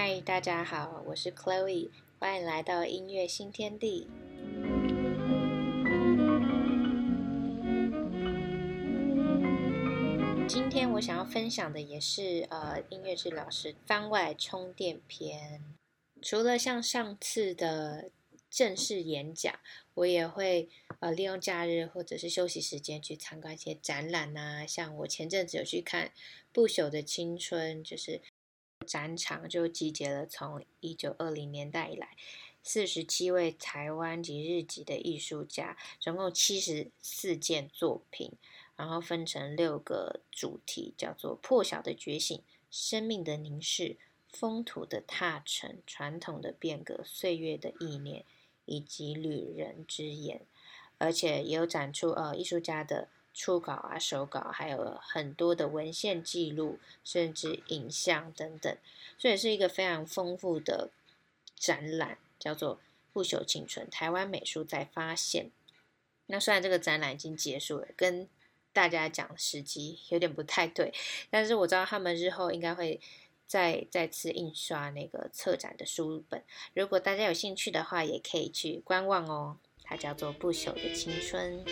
嗨，大家好，我是 Chloe，欢迎来到音乐新天地。今天我想要分享的也是呃音乐治疗师番外充电篇。除了像上次的正式演讲，我也会呃利用假日或者是休息时间去参观一些展览啊。像我前阵子有去看《不朽的青春》，就是。展场就集结了从一九二零年代以来四十七位台湾及日籍的艺术家，总共七十四件作品，然后分成六个主题，叫做“破晓的觉醒”、“生命的凝视”、“风土的踏尘”、“传统的变革”、“岁月的意念”以及“旅人之眼”，而且也有展出呃艺术家的。初稿啊、手稿，还有很多的文献记录，甚至影像等等，所以是一个非常丰富的展览，叫做《不朽青春：台湾美术再发现》。那虽然这个展览已经结束了，跟大家讲时机有点不太对，但是我知道他们日后应该会再再次印刷那个策展的书本。如果大家有兴趣的话，也可以去观望哦。它叫做《不朽的青春》。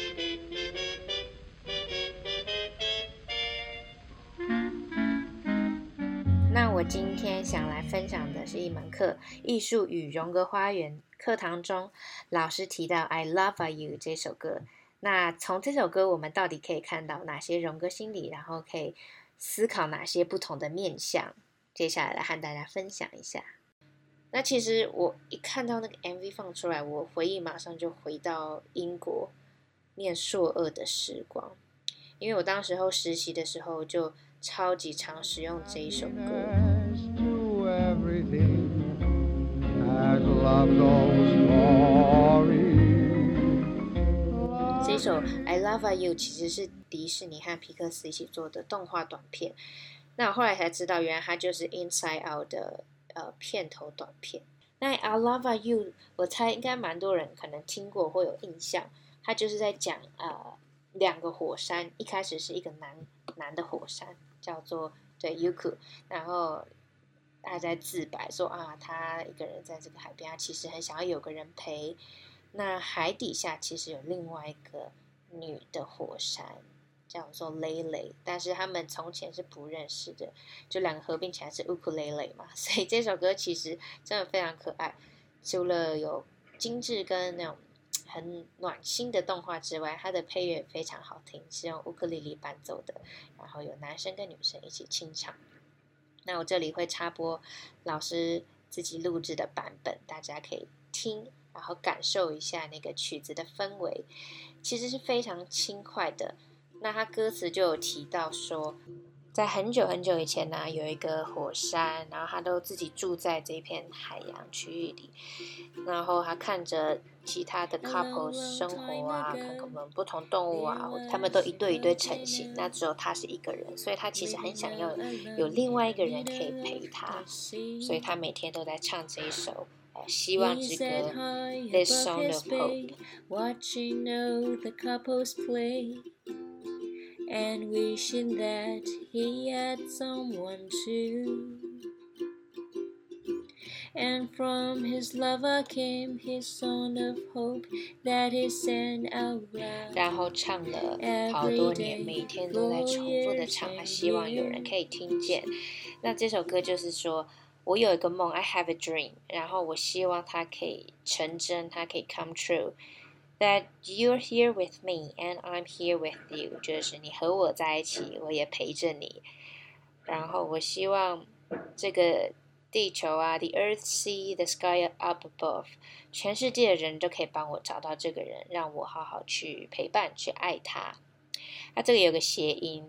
我今天想来分享的是一门课《艺术与荣格花园》课堂中，老师提到《I Love You》这首歌。那从这首歌，我们到底可以看到哪些荣格心理？然后可以思考哪些不同的面向？接下来来和大家分享一下。那其实我一看到那个 MV 放出来，我回忆马上就回到英国念硕二的时光，因为我当时候实习的时候就。超级常使用这一首歌。这一首《I Love You》其实是迪士尼和皮克斯一起做的动画短片。那我后来才知道，原来它就是《Inside Out》的呃片头短片。那《I Love You》，我猜应该蛮多人可能听过或有印象。它就是在讲呃两个火山，一开始是一个男男的火山。叫做对 Yuku，然后他在自白说啊，他一个人在这个海边，他其实很想要有个人陪。那海底下其实有另外一个女的火山，叫做 Lele，但是他们从前是不认识的，就两个合并起来是 Ukulele 嘛，所以这首歌其实真的非常可爱，除了有精致跟那种。很暖心的动画之外，它的配乐非常好听，是用乌克丽丽伴奏的，然后有男生跟女生一起清唱。那我这里会插播老师自己录制的版本，大家可以听，然后感受一下那个曲子的氛围，其实是非常轻快的。那他歌词就有提到说，在很久很久以前呢，有一个火山，然后他都自己住在这片海洋区域里，然后他看着。其他的 couple 生活啊，看看我们不同动物啊，他们都一对一对成型，那只有他是一个人，所以他其实很想要有另外一个人可以陪他，所以他每天都在唱这一首呃希望之歌，This Song of Hope。And from his lover came his song of hope that he sang out loud。然后唱了好多年，每天都在重复的唱，他希望有人可以听见。那这首歌就是说，我有一个梦，I have a dream，然后我希望它可以成真，它可以 come true。 That you're here with me and I'm here with you，就是你和我在一起，我也陪着你。然后我希望这个。地球啊，the earth, sea, the sky up above，全世界的人都可以帮我找到这个人，让我好好去陪伴，去爱他。那这个有个谐音，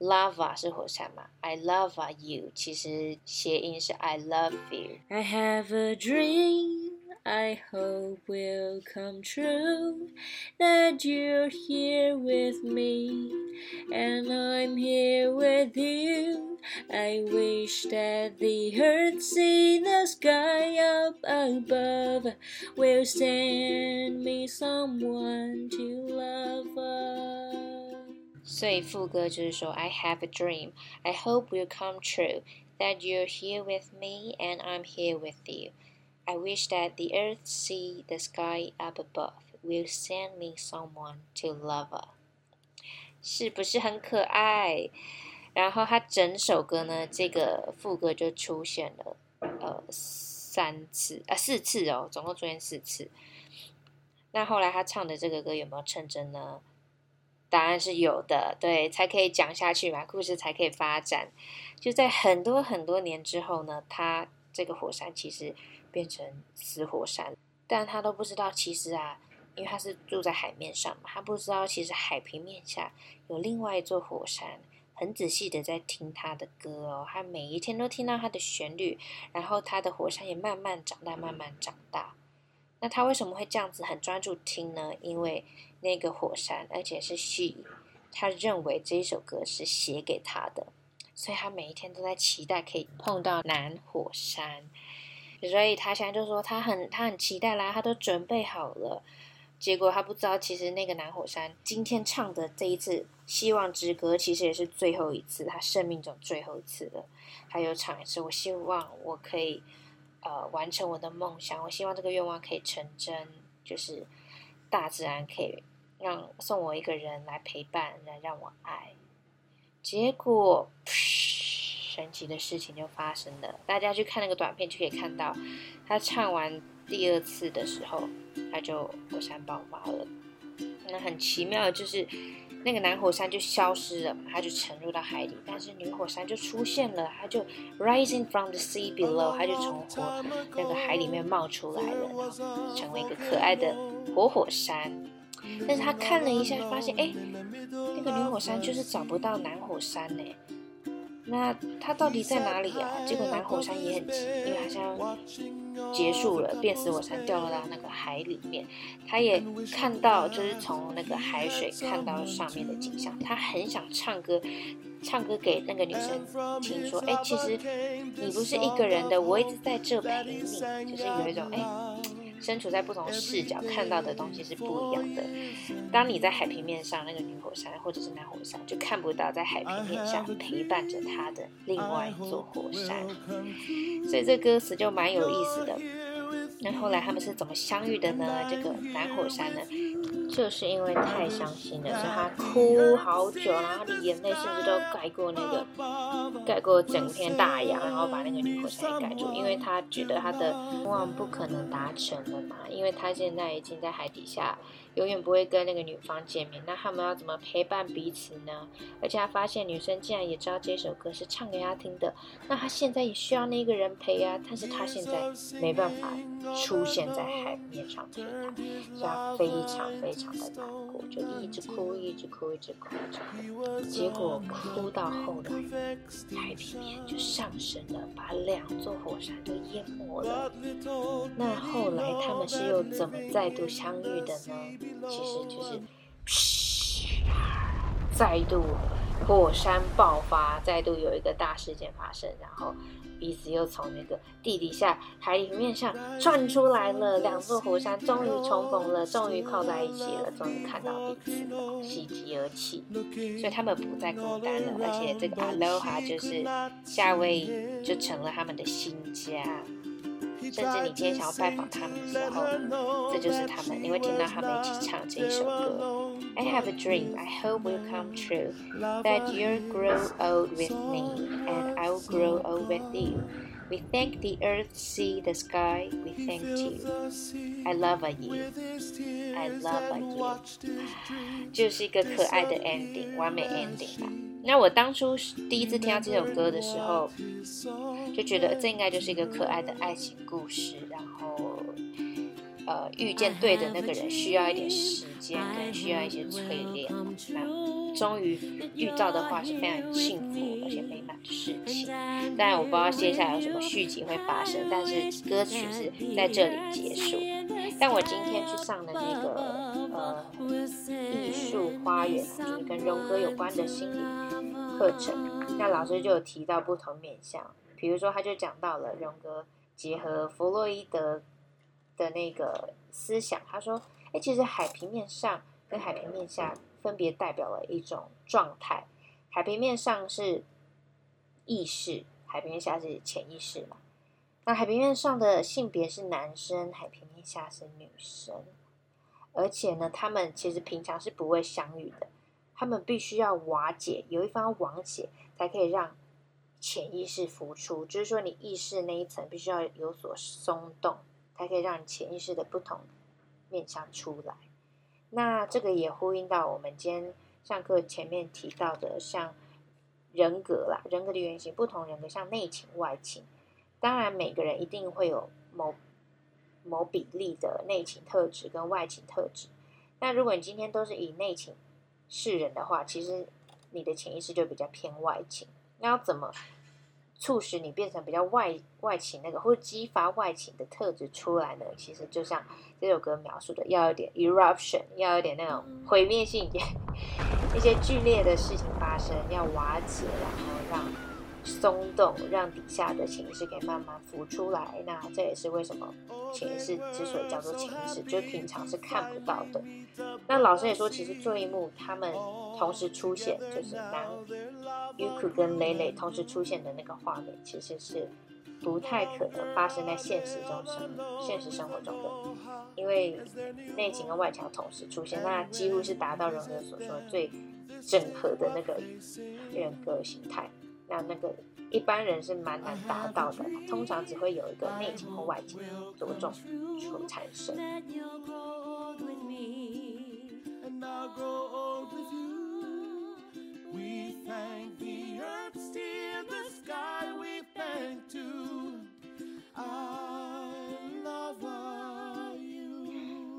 lava 是火山嘛，I love you，其实谐音是 I love you。I have a dream。 I hope will come true that you're here with me and I'm here with you. I wish that the earth, sea, the sky up above will send me someone to love us. 所以副歌就是说，I have a dream, I hope will come true that you're here with me and I'm here with you. I wish that the earth, sea, the sky up above will send me someone to love 是不是很可爱？然后他整首歌呢，这个副歌就出现了呃三次啊、四次哦，总共出现四次。那后来他唱的这个歌有没有成真呢？答案是有的，对，才可以讲下去嘛，故事才可以发展。就在很多很多年之后呢，他这个火山其实变成死火山，但他都不知道，其实啊，因为他是住在海面上嘛，他不知道其实海平面下有另外一座火山，很仔细的在听他的歌哦，他每一天都听到他的旋律，然后他的火山也慢慢长大，慢慢长大。那他为什么会这样子很专注听呢？因为那个火山，而且是 she，他认为这一首歌是写给他的，所以他每一天都在期待可以碰到南火山，所以他现在就说他很他很期待啦，他都准备好了。结果他不知道，其实那个南火山今天唱的这一次希望之歌，其实也是最后一次，他生命中最后一次了。还有唱一次，我希望我可以。呃，完成我的梦想，我希望这个愿望可以成真，就是大自然可以让送我一个人来陪伴，来让我爱。结果，神奇的事情就发生了。大家去看那个短片就可以看到，他唱完第二次的时候，他就火山爆发了。那很奇妙的就是。那个男火山就消失了他，就沉入到海里，但是女火山就出现了，他就 rising from the sea below，他就从火那个海里面冒出来了，然后成为一个可爱的活火山。但是他看了一下，发现哎，个女火山就是找不到男火山呢。那他到底在哪里啊？结果男火山也很急，因为好像结束了，变死火山掉落到那个海里面。他也看到，就是从那个海水看到上面的景象。他很想唱歌，唱歌给那个女生听，说：“哎，其实你不是一个人的，我一直在这陪你。”就是有一种哎。身处在不同视角看到的东西是不一样的。当你在海平面上，那个女火山或者是男火山就看不到在海平面下陪伴着他的另外一座火山。所以这歌词就蛮有意思的。那后来他们是怎么相遇的呢？这个男火山呢，就是因为太伤心了，所以他哭好久，然后他的眼泪甚至都盖过那个盖过整片大洋，然后把那个女火山给盖住，因为他觉得他的愿望不可能达成了嘛，因为他现在已经在海底下。永远不会跟那个女方见面，那他们要怎么陪伴彼此呢？而且他发现女生竟然也知道这首歌是唱给他听的，那他现在也需要那个人陪啊，但是他现在没办法出现在海面上陪他，所以他非常非常的难过，就一直哭，一直哭，一直哭，一直哭，结果哭到后来，海平面就上升了，把两座火山都淹没了。那后来他们是又怎么再度相遇的呢？其实就是，嘘，再度火山爆发，再度有一个大事件发生，然后彼此又从那个地底下海里面上窜出来了，两座火山终于重逢了，终于靠在一起了，终于看到彼此了，喜极而泣，所以他们不再孤单了，而且这个 Aloha 就是夏威夷就成了他们的新家。甚至你今天想要拜访他们的时候，这就是他们，你会听到他们一起唱这一首歌。I have a dream, I hope will come true, that you'll grow old with me, and I'll grow old with you. We thank the earth, sea, the sky. We thank you. I love you. I love you. 就是一个可爱的 ending，完美 ending 吧。那我当初第一次听到这首歌的时候， 就觉得这应该就是一个可爱的爱情故事。然后，呃，遇见对的那个人需要一点时间，跟需要一些淬炼。那终于遇到的话是非常幸福而且美满的事情。当然，我不知道接下来有什么续集会发生，但是歌曲是在这里结束。但我今天去上的那个呃艺术花园，就是跟荣哥有关的心理。课程，那老师就有提到不同面向，比如说他就讲到了荣格结合弗洛伊德的那个思想，他说，哎，其实海平面上跟海平面下分别代表了一种状态，海平面上是意识，海平面下是潜意识嘛。那海平面上的性别是男生，海平面下是女生，而且呢，他们其实平常是不会相遇的，他们必须要瓦解，有一方瓦解，才可以让潜意识浮出。就是说，你意识那一层必须要有所松动，才可以让潜意识的不同面向出来。那这个也呼应到我们今天上课前面提到的，像人格啦，人格的原型，不同人格像内情外情。当然，每个人一定会有某某比例的内情特质跟外情特质。那如果你今天都是以内情示人的话，其实你的潜意识就比较偏外情。那要怎么促使你变成比较外外倾那个，或者激发外倾的特质出来呢？其实就像这首歌描述的，要有点 eruption，要有点那种毁灭性，一些剧烈的事情发生，要瓦解，然后让。松动，让底下的潜意识给慢慢浮出来。那这也是为什么潜意识之所以叫做潜意识，就平常是看不到的。那老师也说，其实这一幕他们同时出现，就是当 Yuku 跟蕾蕾同时出现的那个画面，其实是不太可能发生在现实中生现实生活中的，因为内倾跟外墙同时出现，那几乎是达到荣格所说最整合的那个人格形态。那那个一般人是蛮难达到的，通常只会有一个内倾和外倾着重所产生。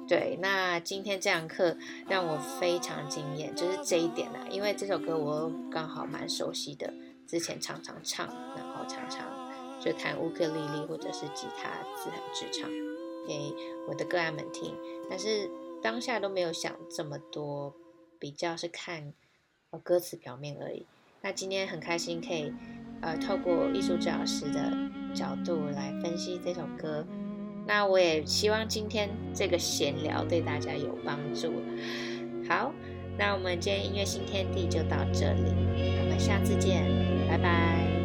对，那今天这堂课让我非常惊艳，就是这一点啊，因为这首歌我刚好蛮熟悉的。之前常常唱，然后常常就弹乌克丽丽或者是吉他自弹自唱给我的个案们听，但是当下都没有想这么多，比较是看歌词表面而已。那今天很开心可以呃透过艺术治疗师的角度来分析这首歌，那我也希望今天这个闲聊对大家有帮助。好，那我们今天音乐新天地就到这里，我们下次见。拜拜。